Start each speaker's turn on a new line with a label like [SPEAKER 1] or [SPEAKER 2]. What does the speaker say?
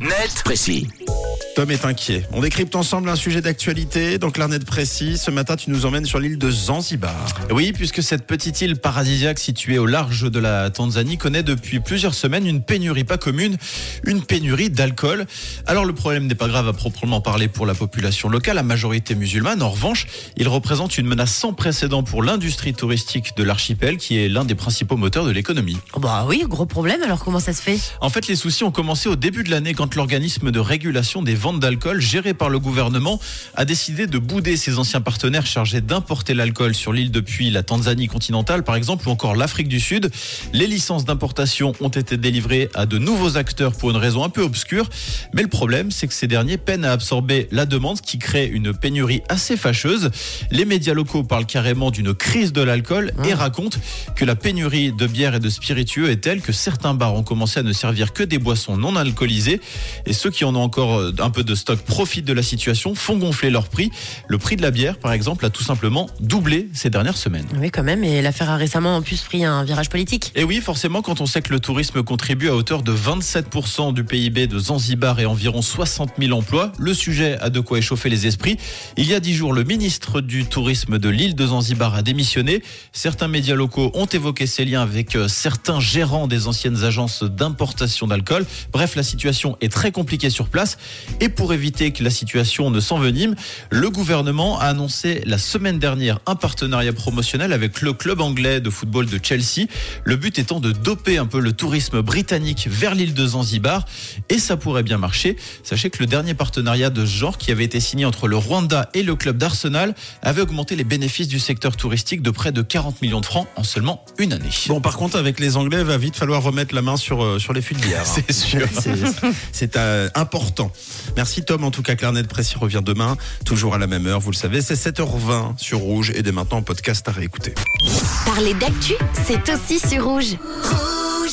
[SPEAKER 1] net, précis.
[SPEAKER 2] Tom est inquiet. On décrypte ensemble un sujet d'actualité. Donc l'arnette précis, ce matin tu nous emmènes sur l'île de Zanzibar.
[SPEAKER 3] Oui, puisque cette petite île paradisiaque située au large de la Tanzanie connaît depuis plusieurs semaines une pénurie pas commune, une pénurie d'alcool. Alors le problème n'est pas grave à proprement parler pour la population locale, la majorité musulmane. En revanche, il représente une menace sans précédent pour l'industrie touristique de l'archipel, qui est l'un des principaux moteurs de l'économie.
[SPEAKER 4] Oh bah oui, gros problème. Alors comment ça se fait?
[SPEAKER 3] En fait, les soucis ont commencé au début de l'année quand l'organisme de régulation des ventes d'alcool géré par le gouvernement a décidé de bouder ses anciens partenaires chargés d'importer l'alcool sur l'île depuis la Tanzanie continentale par exemple ou encore l'Afrique du Sud. Les licences d'importation ont été délivrées à de nouveaux acteurs pour une raison un peu obscure, mais le problème c'est que ces derniers peinent à absorber la demande ce qui crée une pénurie assez fâcheuse. Les médias locaux parlent carrément d'une crise de l'alcool et racontent que la pénurie de bière et de spiritueux est telle que certains bars ont commencé à ne servir que des boissons non alcoolisées et ceux qui en ont encore un peu de stock profitent de la situation, font gonfler leur prix. Le prix de la bière, par exemple, a tout simplement doublé ces dernières semaines.
[SPEAKER 4] Oui, quand même. Et l'affaire a récemment en plus pris un virage politique.
[SPEAKER 3] Et oui, forcément, quand on sait que le tourisme contribue à hauteur de 27% du PIB de Zanzibar et environ 60 000 emplois, le sujet a de quoi échauffer les esprits. Il y a dix jours, le ministre du Tourisme de l'île de Zanzibar a démissionné. Certains médias locaux ont évoqué ses liens avec euh, certains gérants des anciennes agences d'importation d'alcool. Bref, la situation est très compliquée sur place. Et pour éviter que la situation ne s'envenime, le gouvernement a annoncé la semaine dernière un partenariat promotionnel avec le club anglais de football de Chelsea. Le but étant de doper un peu le tourisme britannique vers l'île de Zanzibar. Et ça pourrait bien marcher. Sachez que le dernier partenariat de ce genre qui avait été signé entre le Rwanda et le club d'Arsenal avait augmenté les bénéfices du secteur touristique de près de 40 millions de francs en seulement une année.
[SPEAKER 2] Bon, par contre, avec les Anglais, va vite falloir remettre la main sur, euh, sur les de bière. hein.
[SPEAKER 3] C'est sûr.
[SPEAKER 2] C'est- C'est euh, important. Merci Tom. En tout cas, Clarnet Précis revient demain, toujours à la même heure. Vous le savez, c'est 7h20 sur Rouge et dès maintenant en podcast à réécouter.
[SPEAKER 5] Parler d'actu, c'est aussi sur rouge.